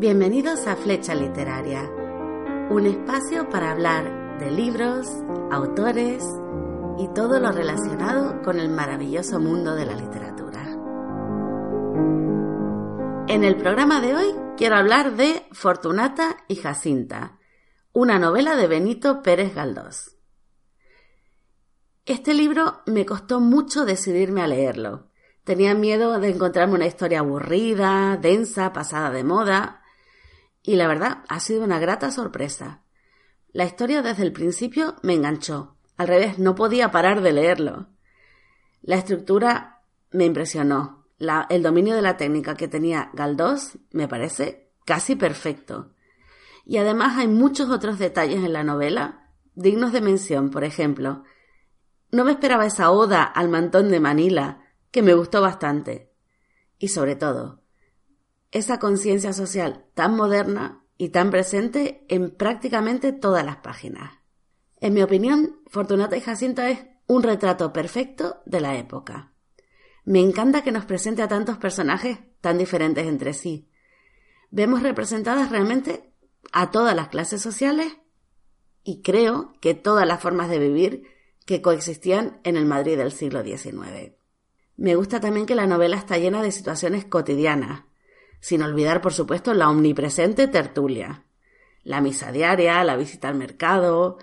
Bienvenidos a Flecha Literaria, un espacio para hablar de libros, autores y todo lo relacionado con el maravilloso mundo de la literatura. En el programa de hoy quiero hablar de Fortunata y Jacinta, una novela de Benito Pérez Galdós. Este libro me costó mucho decidirme a leerlo. Tenía miedo de encontrarme una historia aburrida, densa, pasada de moda, y la verdad ha sido una grata sorpresa. La historia desde el principio me enganchó. Al revés, no podía parar de leerlo. La estructura me impresionó. el dominio de la técnica que tenía Galdós me parece casi perfecto. Y además hay muchos otros detalles en la novela dignos de mención. Por ejemplo, no me esperaba esa oda al mantón de Manila, que me gustó bastante. Y sobre todo, esa conciencia social tan moderna y tan presente en prácticamente todas las páginas. En mi opinión, Fortunata y Jacinta es un retrato perfecto de la época. Me encanta que nos presente a tantos personajes tan diferentes entre sí. Vemos representadas realmente a todas las clases sociales y creo que todas las formas de vivir que coexistían en el Madrid del siglo XIX. Me gusta también que la novela está llena de situaciones cotidianas, sin olvidar, por supuesto, la omnipresente tertulia, la misa diaria, la visita al mercado.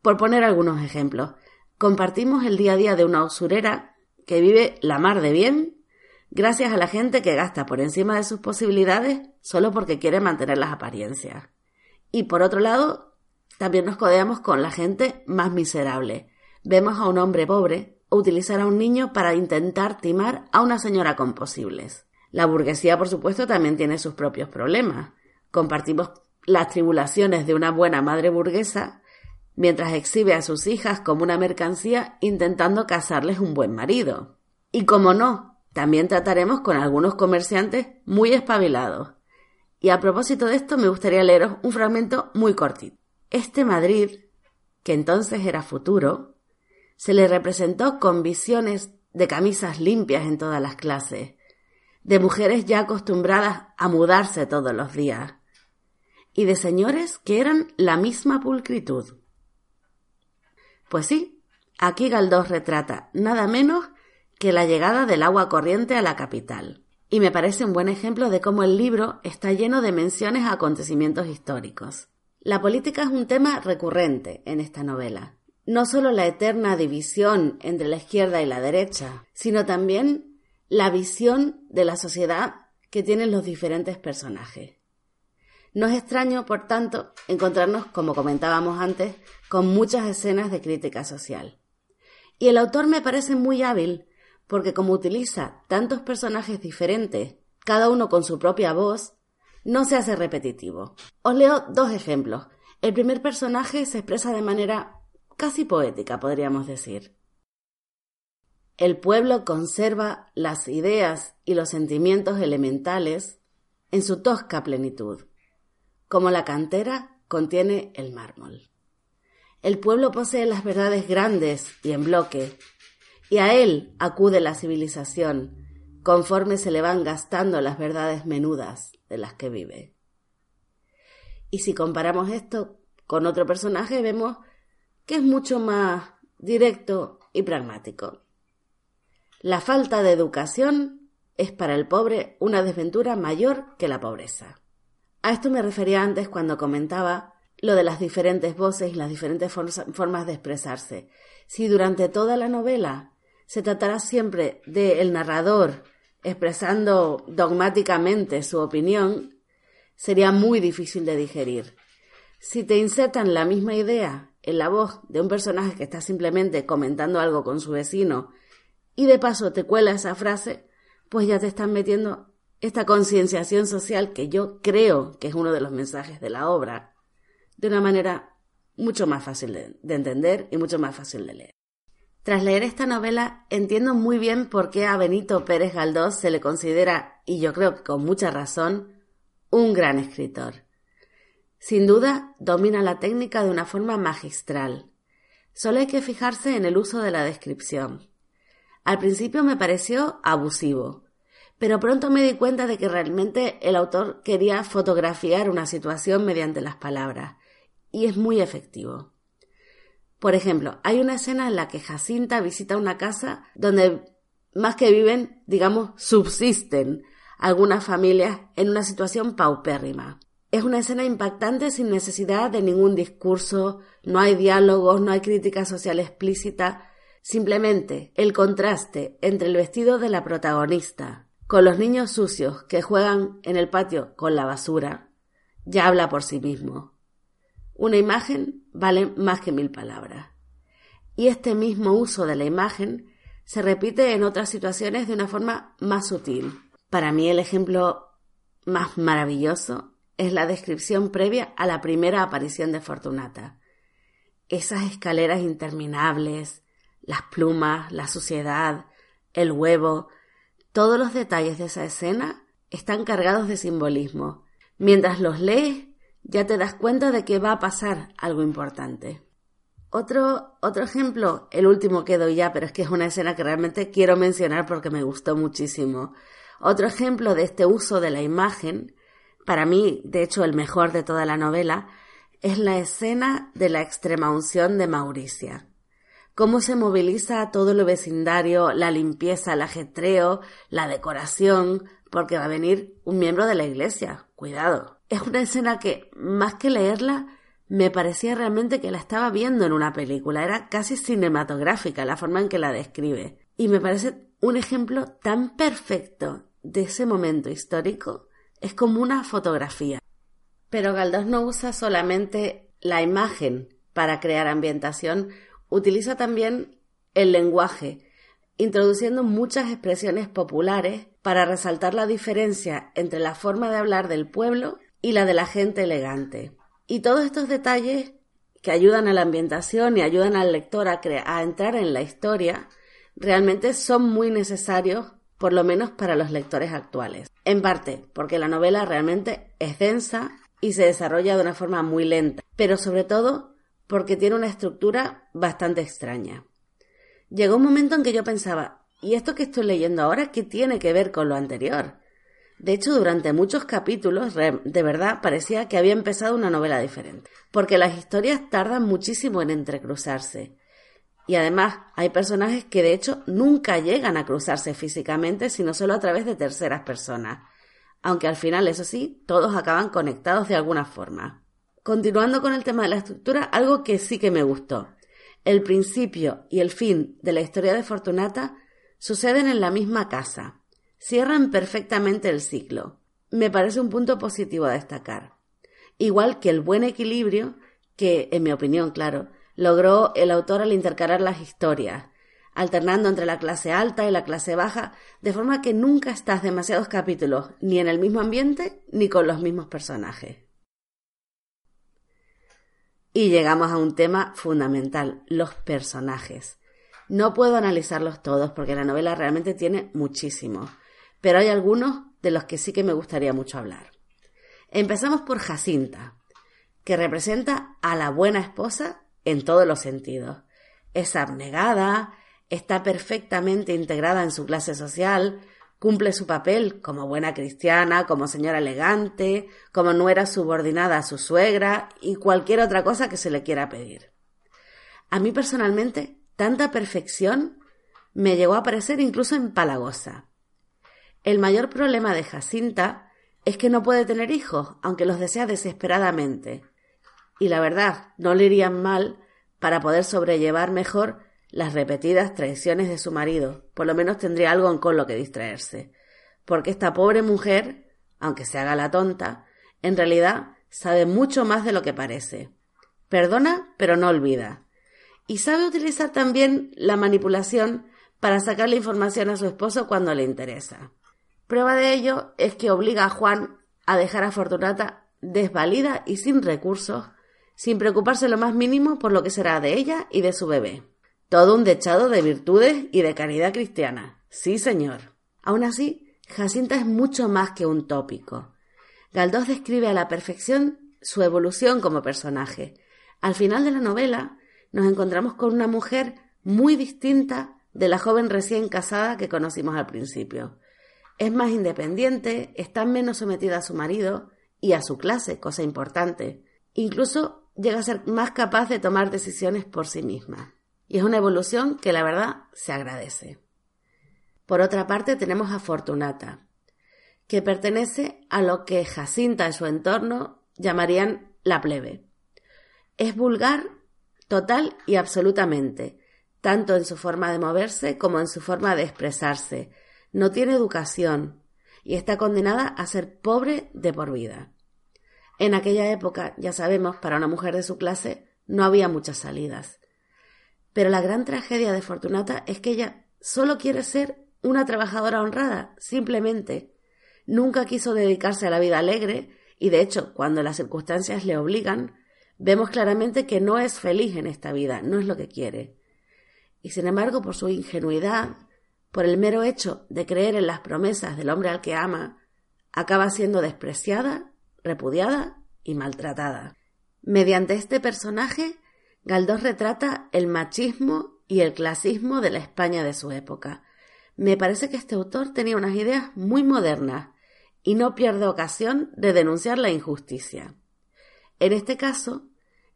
Por poner algunos ejemplos, compartimos el día a día de una usurera que vive la mar de bien gracias a la gente que gasta por encima de sus posibilidades solo porque quiere mantener las apariencias. Y por otro lado, también nos codeamos con la gente más miserable. Vemos a un hombre pobre utilizar a un niño para intentar timar a una señora con posibles. La burguesía, por supuesto, también tiene sus propios problemas. Compartimos las tribulaciones de una buena madre burguesa mientras exhibe a sus hijas como una mercancía intentando casarles un buen marido. Y como no, también trataremos con algunos comerciantes muy espabilados. Y a propósito de esto me gustaría leeros un fragmento muy cortito. Este Madrid, que entonces era futuro, se le representó con visiones de camisas limpias en todas las clases, de mujeres ya acostumbradas a mudarse todos los días, y de señores que eran la misma pulcritud. Pues sí, aquí Galdós retrata nada menos que la llegada del agua corriente a la capital, y me parece un buen ejemplo de cómo el libro está lleno de menciones a acontecimientos históricos. La política es un tema recurrente en esta novela. No solo la eterna división entre la izquierda y la derecha, sino también la visión de la sociedad que tienen los diferentes personajes. No es extraño, por tanto, encontrarnos, como comentábamos antes, con muchas escenas de crítica social. Y el autor me parece muy hábil porque como utiliza tantos personajes diferentes, cada uno con su propia voz, no se hace repetitivo. Os leo dos ejemplos. El primer personaje se expresa de manera casi poética, podríamos decir. El pueblo conserva las ideas y los sentimientos elementales en su tosca plenitud, como la cantera contiene el mármol. El pueblo posee las verdades grandes y en bloque, y a él acude la civilización, conforme se le van gastando las verdades menudas de las que vive. Y si comparamos esto con otro personaje, vemos que es mucho más directo y pragmático. La falta de educación es para el pobre una desventura mayor que la pobreza. A esto me refería antes cuando comentaba lo de las diferentes voces y las diferentes formas de expresarse. Si durante toda la novela se tratará siempre del el narrador expresando dogmáticamente su opinión, sería muy difícil de digerir. Si te insertan la misma idea en la voz de un personaje que está simplemente comentando algo con su vecino y de paso te cuela esa frase, pues ya te están metiendo esta concienciación social que yo creo que es uno de los mensajes de la obra, de una manera mucho más fácil de, de entender y mucho más fácil de leer. Tras leer esta novela entiendo muy bien por qué a Benito Pérez Galdós se le considera, y yo creo que con mucha razón, un gran escritor. Sin duda, domina la técnica de una forma magistral. Solo hay que fijarse en el uso de la descripción. Al principio me pareció abusivo, pero pronto me di cuenta de que realmente el autor quería fotografiar una situación mediante las palabras, y es muy efectivo. Por ejemplo, hay una escena en la que Jacinta visita una casa donde más que viven, digamos, subsisten algunas familias en una situación paupérrima. Es una escena impactante sin necesidad de ningún discurso, no hay diálogos, no hay crítica social explícita, simplemente el contraste entre el vestido de la protagonista con los niños sucios que juegan en el patio con la basura ya habla por sí mismo. Una imagen vale más que mil palabras. Y este mismo uso de la imagen se repite en otras situaciones de una forma más sutil. Para mí el ejemplo más maravilloso es la descripción previa a la primera aparición de Fortunata. Esas escaleras interminables, las plumas, la suciedad, el huevo, todos los detalles de esa escena están cargados de simbolismo. Mientras los lees, ya te das cuenta de que va a pasar algo importante. Otro, otro ejemplo, el último que doy ya, pero es que es una escena que realmente quiero mencionar porque me gustó muchísimo. Otro ejemplo de este uso de la imagen para mí, de hecho, el mejor de toda la novela, es la escena de la extrema unción de Mauricia. Cómo se moviliza todo el vecindario, la limpieza, el ajetreo, la decoración, porque va a venir un miembro de la iglesia. Cuidado. Es una escena que, más que leerla, me parecía realmente que la estaba viendo en una película. Era casi cinematográfica la forma en que la describe. Y me parece un ejemplo tan perfecto de ese momento histórico es como una fotografía. Pero Galdós no usa solamente la imagen para crear ambientación, utiliza también el lenguaje, introduciendo muchas expresiones populares para resaltar la diferencia entre la forma de hablar del pueblo y la de la gente elegante. Y todos estos detalles que ayudan a la ambientación y ayudan al lector a, a entrar en la historia, realmente son muy necesarios por lo menos para los lectores actuales. En parte porque la novela realmente es densa y se desarrolla de una forma muy lenta, pero sobre todo porque tiene una estructura bastante extraña. Llegó un momento en que yo pensaba, ¿y esto que estoy leyendo ahora qué tiene que ver con lo anterior? De hecho, durante muchos capítulos, de verdad, parecía que había empezado una novela diferente, porque las historias tardan muchísimo en entrecruzarse. Y además hay personajes que de hecho nunca llegan a cruzarse físicamente, sino solo a través de terceras personas. Aunque al final, eso sí, todos acaban conectados de alguna forma. Continuando con el tema de la estructura, algo que sí que me gustó. El principio y el fin de la historia de Fortunata suceden en la misma casa. Cierran perfectamente el ciclo. Me parece un punto positivo a destacar. Igual que el buen equilibrio que, en mi opinión, claro, logró el autor al intercalar las historias, alternando entre la clase alta y la clase baja, de forma que nunca estás demasiados capítulos ni en el mismo ambiente ni con los mismos personajes. Y llegamos a un tema fundamental, los personajes. No puedo analizarlos todos porque la novela realmente tiene muchísimo, pero hay algunos de los que sí que me gustaría mucho hablar. Empezamos por Jacinta, que representa a la buena esposa en todos los sentidos. Es abnegada, está perfectamente integrada en su clase social, cumple su papel como buena cristiana, como señora elegante, como nuera subordinada a su suegra y cualquier otra cosa que se le quiera pedir. A mí personalmente, tanta perfección me llegó a parecer incluso empalagosa. El mayor problema de Jacinta es que no puede tener hijos, aunque los desea desesperadamente y la verdad no le irían mal para poder sobrellevar mejor las repetidas traiciones de su marido. Por lo menos tendría algo con lo que distraerse. Porque esta pobre mujer, aunque se haga la tonta, en realidad sabe mucho más de lo que parece. Perdona, pero no olvida. Y sabe utilizar también la manipulación para sacarle información a su esposo cuando le interesa. Prueba de ello es que obliga a Juan a dejar a Fortunata desvalida y sin recursos sin preocuparse lo más mínimo por lo que será de ella y de su bebé. Todo un dechado de virtudes y de caridad cristiana. Sí, señor. Aún así, Jacinta es mucho más que un tópico. Galdós describe a la perfección su evolución como personaje. Al final de la novela, nos encontramos con una mujer muy distinta de la joven recién casada que conocimos al principio. Es más independiente, está menos sometida a su marido y a su clase, cosa importante. Incluso llega a ser más capaz de tomar decisiones por sí misma. Y es una evolución que la verdad se agradece. Por otra parte tenemos a Fortunata, que pertenece a lo que Jacinta y su entorno llamarían la plebe. Es vulgar total y absolutamente, tanto en su forma de moverse como en su forma de expresarse. No tiene educación y está condenada a ser pobre de por vida. En aquella época, ya sabemos, para una mujer de su clase no había muchas salidas. Pero la gran tragedia de Fortunata es que ella solo quiere ser una trabajadora honrada, simplemente. Nunca quiso dedicarse a la vida alegre y de hecho, cuando las circunstancias le obligan, vemos claramente que no es feliz en esta vida, no es lo que quiere. Y sin embargo, por su ingenuidad, por el mero hecho de creer en las promesas del hombre al que ama, acaba siendo despreciada, repudiada y maltratada. Mediante este personaje, Galdós retrata el machismo y el clasismo de la España de su época. Me parece que este autor tenía unas ideas muy modernas y no pierde ocasión de denunciar la injusticia. En este caso,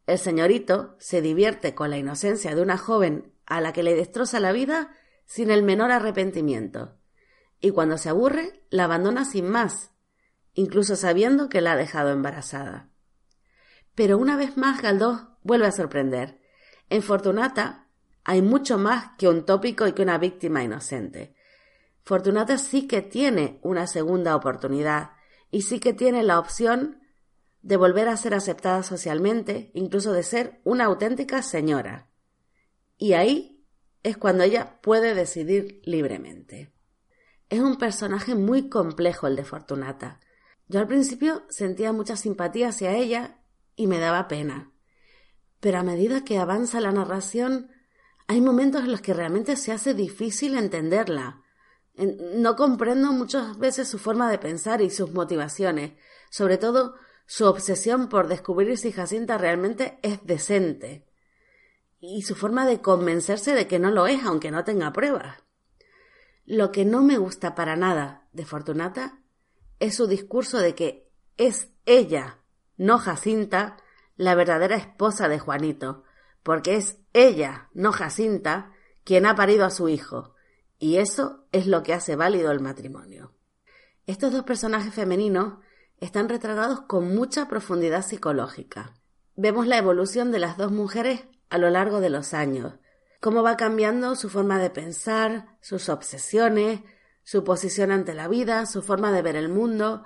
el señorito se divierte con la inocencia de una joven a la que le destroza la vida sin el menor arrepentimiento, y cuando se aburre la abandona sin más, incluso sabiendo que la ha dejado embarazada. Pero una vez más Galdós vuelve a sorprender. En Fortunata hay mucho más que un tópico y que una víctima inocente. Fortunata sí que tiene una segunda oportunidad y sí que tiene la opción de volver a ser aceptada socialmente, incluso de ser una auténtica señora. Y ahí es cuando ella puede decidir libremente. Es un personaje muy complejo el de Fortunata. Yo al principio sentía mucha simpatía hacia ella y me daba pena. Pero a medida que avanza la narración, hay momentos en los que realmente se hace difícil entenderla. No comprendo muchas veces su forma de pensar y sus motivaciones, sobre todo su obsesión por descubrir si Jacinta realmente es decente y su forma de convencerse de que no lo es aunque no tenga pruebas. Lo que no me gusta para nada de Fortunata es su discurso de que es ella, no Jacinta, la verdadera esposa de Juanito, porque es ella, no Jacinta, quien ha parido a su hijo, y eso es lo que hace válido el matrimonio. Estos dos personajes femeninos están retratados con mucha profundidad psicológica. Vemos la evolución de las dos mujeres a lo largo de los años, cómo va cambiando su forma de pensar, sus obsesiones, su posición ante la vida, su forma de ver el mundo,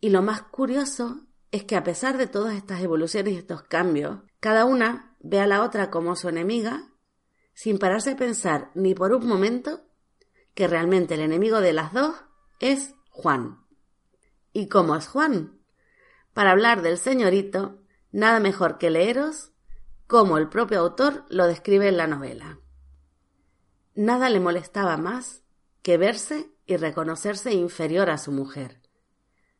y lo más curioso es que a pesar de todas estas evoluciones y estos cambios, cada una ve a la otra como su enemiga, sin pararse a pensar ni por un momento que realmente el enemigo de las dos es Juan. ¿Y cómo es Juan? Para hablar del señorito, nada mejor que leeros cómo el propio autor lo describe en la novela. Nada le molestaba más que verse y reconocerse inferior a su mujer.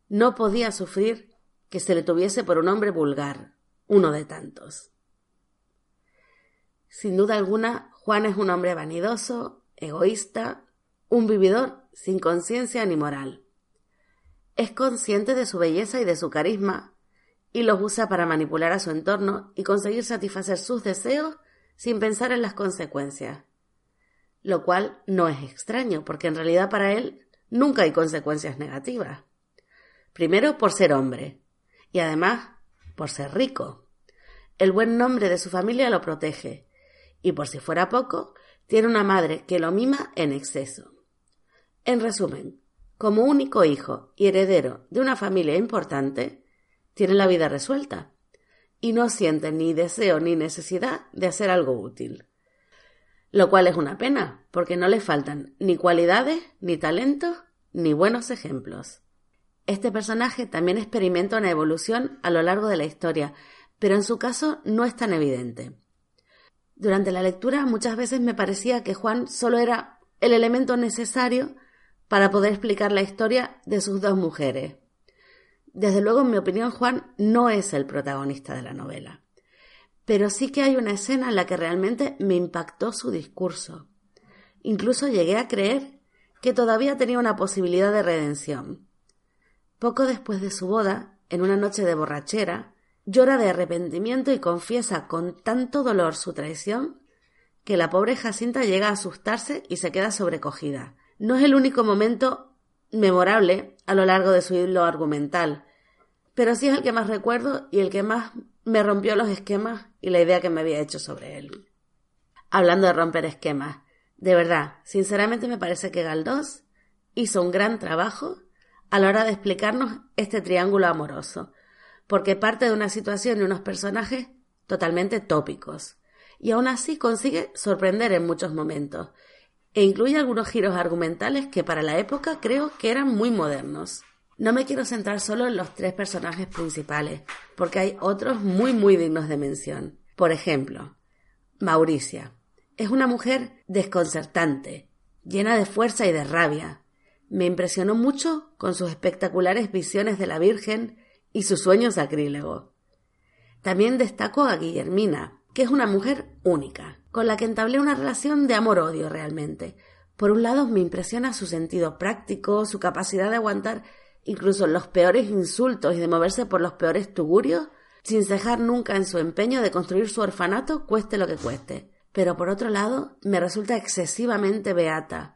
No podía sufrir que se le tuviese por un hombre vulgar, uno de tantos. Sin duda alguna, Juan es un hombre vanidoso, egoísta, un vividor sin conciencia ni moral. Es consciente de su belleza y de su carisma, y los usa para manipular a su entorno y conseguir satisfacer sus deseos sin pensar en las consecuencias. Lo cual no es extraño, porque en realidad para él nunca hay consecuencias negativas. Primero por ser hombre, y además por ser rico. El buen nombre de su familia lo protege, y por si fuera poco, tiene una madre que lo mima en exceso. En resumen, como único hijo y heredero de una familia importante, tiene la vida resuelta y no siente ni deseo ni necesidad de hacer algo útil. Lo cual es una pena, porque no le faltan ni cualidades, ni talentos, ni buenos ejemplos. Este personaje también experimenta una evolución a lo largo de la historia, pero en su caso no es tan evidente. Durante la lectura muchas veces me parecía que Juan solo era el elemento necesario para poder explicar la historia de sus dos mujeres. Desde luego, en mi opinión, Juan no es el protagonista de la novela. Pero sí que hay una escena en la que realmente me impactó su discurso. Incluso llegué a creer que todavía tenía una posibilidad de redención. Poco después de su boda, en una noche de borrachera, llora de arrepentimiento y confiesa con tanto dolor su traición que la pobre Jacinta llega a asustarse y se queda sobrecogida. No es el único momento memorable a lo largo de su hilo argumental, pero sí es el que más recuerdo y el que más me rompió los esquemas y la idea que me había hecho sobre él. Hablando de romper esquemas, de verdad, sinceramente me parece que Galdós hizo un gran trabajo a la hora de explicarnos este triángulo amoroso, porque parte de una situación y unos personajes totalmente tópicos, y aún así consigue sorprender en muchos momentos, e incluye algunos giros argumentales que para la época creo que eran muy modernos. No me quiero centrar solo en los tres personajes principales, porque hay otros muy muy dignos de mención. Por ejemplo, Mauricia. Es una mujer desconcertante, llena de fuerza y de rabia. Me impresionó mucho con sus espectaculares visiones de la Virgen y su sueño sacrílego. También destaco a Guillermina, que es una mujer única, con la que entablé una relación de amor-odio realmente. Por un lado me impresiona su sentido práctico, su capacidad de aguantar incluso los peores insultos y de moverse por los peores tugurios, sin cejar nunca en su empeño de construir su orfanato, cueste lo que cueste. Pero por otro lado, me resulta excesivamente beata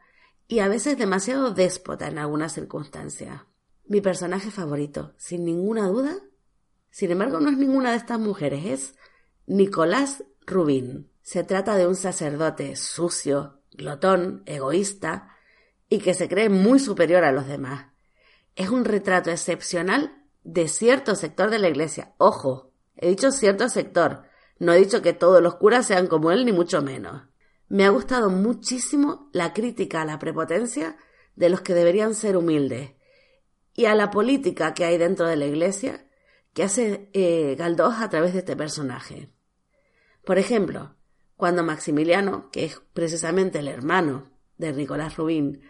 y a veces demasiado déspota en algunas circunstancias. Mi personaje favorito, sin ninguna duda, sin embargo, no es ninguna de estas mujeres, es Nicolás Rubín. Se trata de un sacerdote sucio, glotón, egoísta y que se cree muy superior a los demás es un retrato excepcional de cierto sector de la iglesia. Ojo, he dicho cierto sector, no he dicho que todos los curas sean como él, ni mucho menos. Me ha gustado muchísimo la crítica a la prepotencia de los que deberían ser humildes y a la política que hay dentro de la iglesia que hace eh, Galdós a través de este personaje. Por ejemplo, cuando Maximiliano, que es precisamente el hermano de Nicolás Rubín,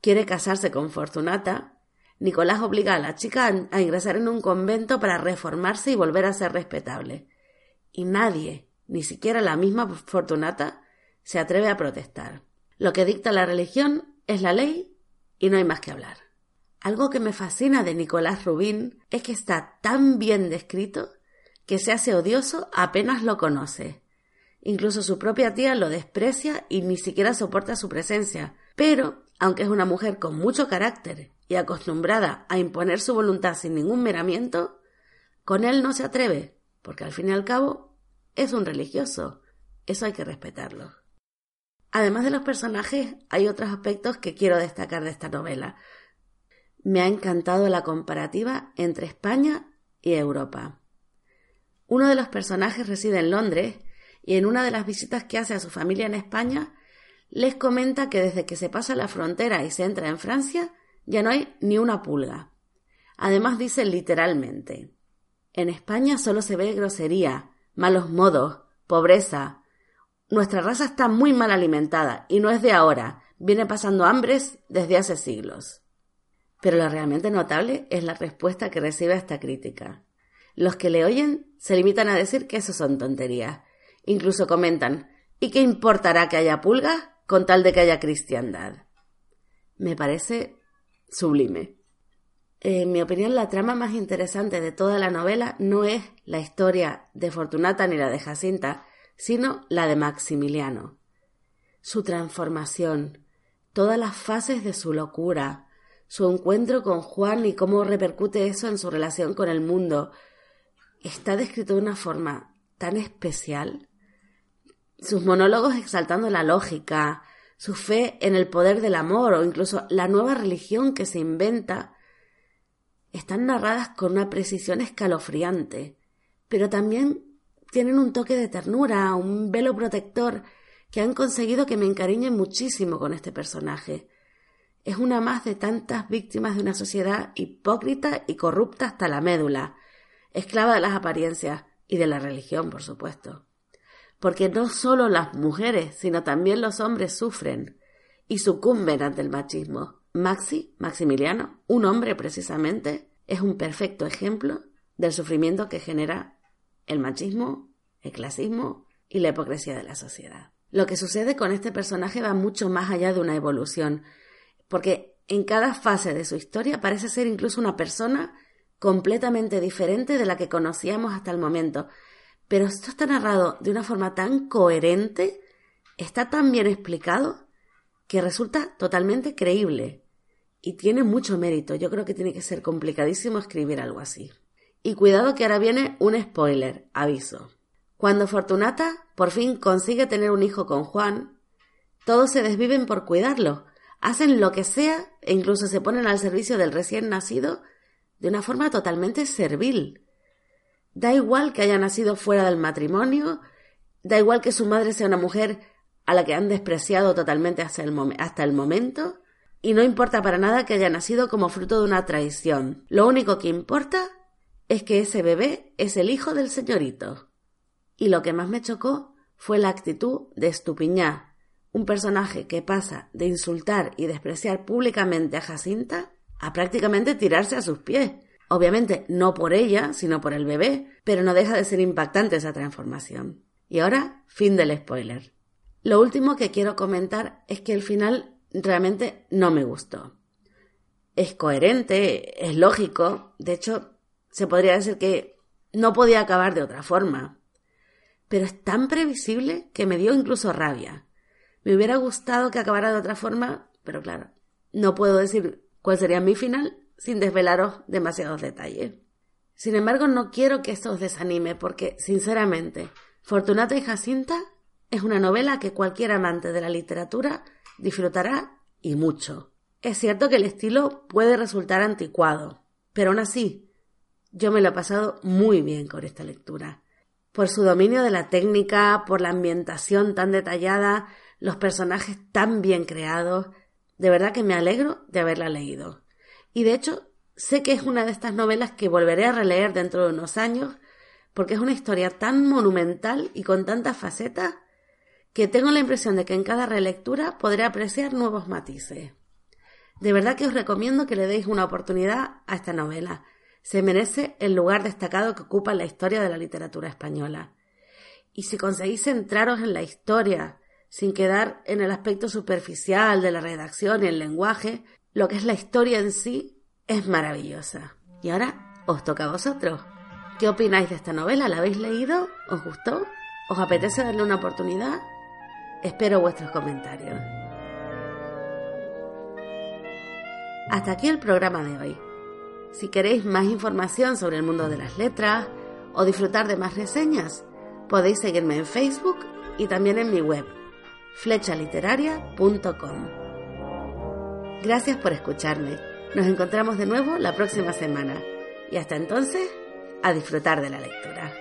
quiere casarse con Fortunata, Nicolás obliga a la chica a ingresar en un convento para reformarse y volver a ser respetable. Y nadie, ni siquiera la misma Fortunata, se atreve a protestar. Lo que dicta la religión es la ley y no hay más que hablar. Algo que me fascina de Nicolás Rubín es que está tan bien descrito que se hace odioso apenas lo conoce. Incluso su propia tía lo desprecia y ni siquiera soporta su presencia. Pero, aunque es una mujer con mucho carácter y acostumbrada a imponer su voluntad sin ningún miramiento, con él no se atreve, porque al fin y al cabo es un religioso. Eso hay que respetarlo. Además de los personajes, hay otros aspectos que quiero destacar de esta novela. Me ha encantado la comparativa entre España y Europa. Uno de los personajes reside en Londres y en una de las visitas que hace a su familia en España les comenta que desde que se pasa la frontera y se entra en Francia ya no hay ni una pulga. Además dice literalmente, en España solo se ve grosería, malos modos, pobreza. Nuestra raza está muy mal alimentada y no es de ahora, viene pasando hambres desde hace siglos. Pero lo realmente notable es la respuesta que recibe a esta crítica. Los que le oyen se limitan a decir que eso son tonterías. Incluso comentan, ¿y qué importará que haya pulgas con tal de que haya cristiandad? Me parece sublime. En mi opinión, la trama más interesante de toda la novela no es la historia de Fortunata ni la de Jacinta, sino la de Maximiliano. Su transformación, todas las fases de su locura, su encuentro con Juan y cómo repercute eso en su relación con el mundo, está descrito de una forma tan especial. Sus monólogos exaltando la lógica, su fe en el poder del amor o incluso la nueva religión que se inventa, están narradas con una precisión escalofriante, pero también tienen un toque de ternura, un velo protector que han conseguido que me encariñe muchísimo con este personaje. Es una más de tantas víctimas de una sociedad hipócrita y corrupta hasta la médula, esclava de las apariencias y de la religión, por supuesto porque no solo las mujeres, sino también los hombres sufren y sucumben ante el machismo. Maxi, Maximiliano, un hombre precisamente, es un perfecto ejemplo del sufrimiento que genera el machismo, el clasismo y la hipocresía de la sociedad. Lo que sucede con este personaje va mucho más allá de una evolución. porque en cada fase de su historia parece ser incluso una persona completamente diferente de la que conocíamos hasta el momento. Pero esto está narrado de una forma tan coherente, está tan bien explicado, que resulta totalmente creíble. Y tiene mucho mérito. Yo creo que tiene que ser complicadísimo escribir algo así. Y cuidado que ahora viene un spoiler, aviso. Cuando Fortunata por fin consigue tener un hijo con Juan, todos se desviven por cuidarlo, hacen lo que sea e incluso se ponen al servicio del recién nacido de una forma totalmente servil. Da igual que haya nacido fuera del matrimonio, da igual que su madre sea una mujer a la que han despreciado totalmente hasta el, hasta el momento, y no importa para nada que haya nacido como fruto de una traición. Lo único que importa es que ese bebé es el hijo del señorito. Y lo que más me chocó fue la actitud de Estupiñá, un personaje que pasa de insultar y despreciar públicamente a Jacinta a prácticamente tirarse a sus pies. Obviamente no por ella, sino por el bebé, pero no deja de ser impactante esa transformación. Y ahora, fin del spoiler. Lo último que quiero comentar es que el final realmente no me gustó. Es coherente, es lógico, de hecho, se podría decir que no podía acabar de otra forma. Pero es tan previsible que me dio incluso rabia. Me hubiera gustado que acabara de otra forma, pero claro, no puedo decir cuál sería mi final sin desvelaros demasiados detalles. Sin embargo, no quiero que esto os desanime porque, sinceramente, Fortunata y Jacinta es una novela que cualquier amante de la literatura disfrutará y mucho. Es cierto que el estilo puede resultar anticuado, pero aún así, yo me lo he pasado muy bien con esta lectura. Por su dominio de la técnica, por la ambientación tan detallada, los personajes tan bien creados. De verdad que me alegro de haberla leído. Y de hecho, sé que es una de estas novelas que volveré a releer dentro de unos años, porque es una historia tan monumental y con tantas facetas que tengo la impresión de que en cada relectura podré apreciar nuevos matices. De verdad que os recomiendo que le deis una oportunidad a esta novela. Se merece el lugar destacado que ocupa en la historia de la literatura española. Y si conseguís centraros en la historia, sin quedar en el aspecto superficial de la redacción y el lenguaje, lo que es la historia en sí es maravillosa. Y ahora os toca a vosotros. ¿Qué opináis de esta novela? ¿La habéis leído? ¿Os gustó? ¿Os apetece darle una oportunidad? Espero vuestros comentarios. Hasta aquí el programa de hoy. Si queréis más información sobre el mundo de las letras o disfrutar de más reseñas, podéis seguirme en Facebook y también en mi web flechaliteraria.com. Gracias por escucharme. Nos encontramos de nuevo la próxima semana. Y hasta entonces, a disfrutar de la lectura.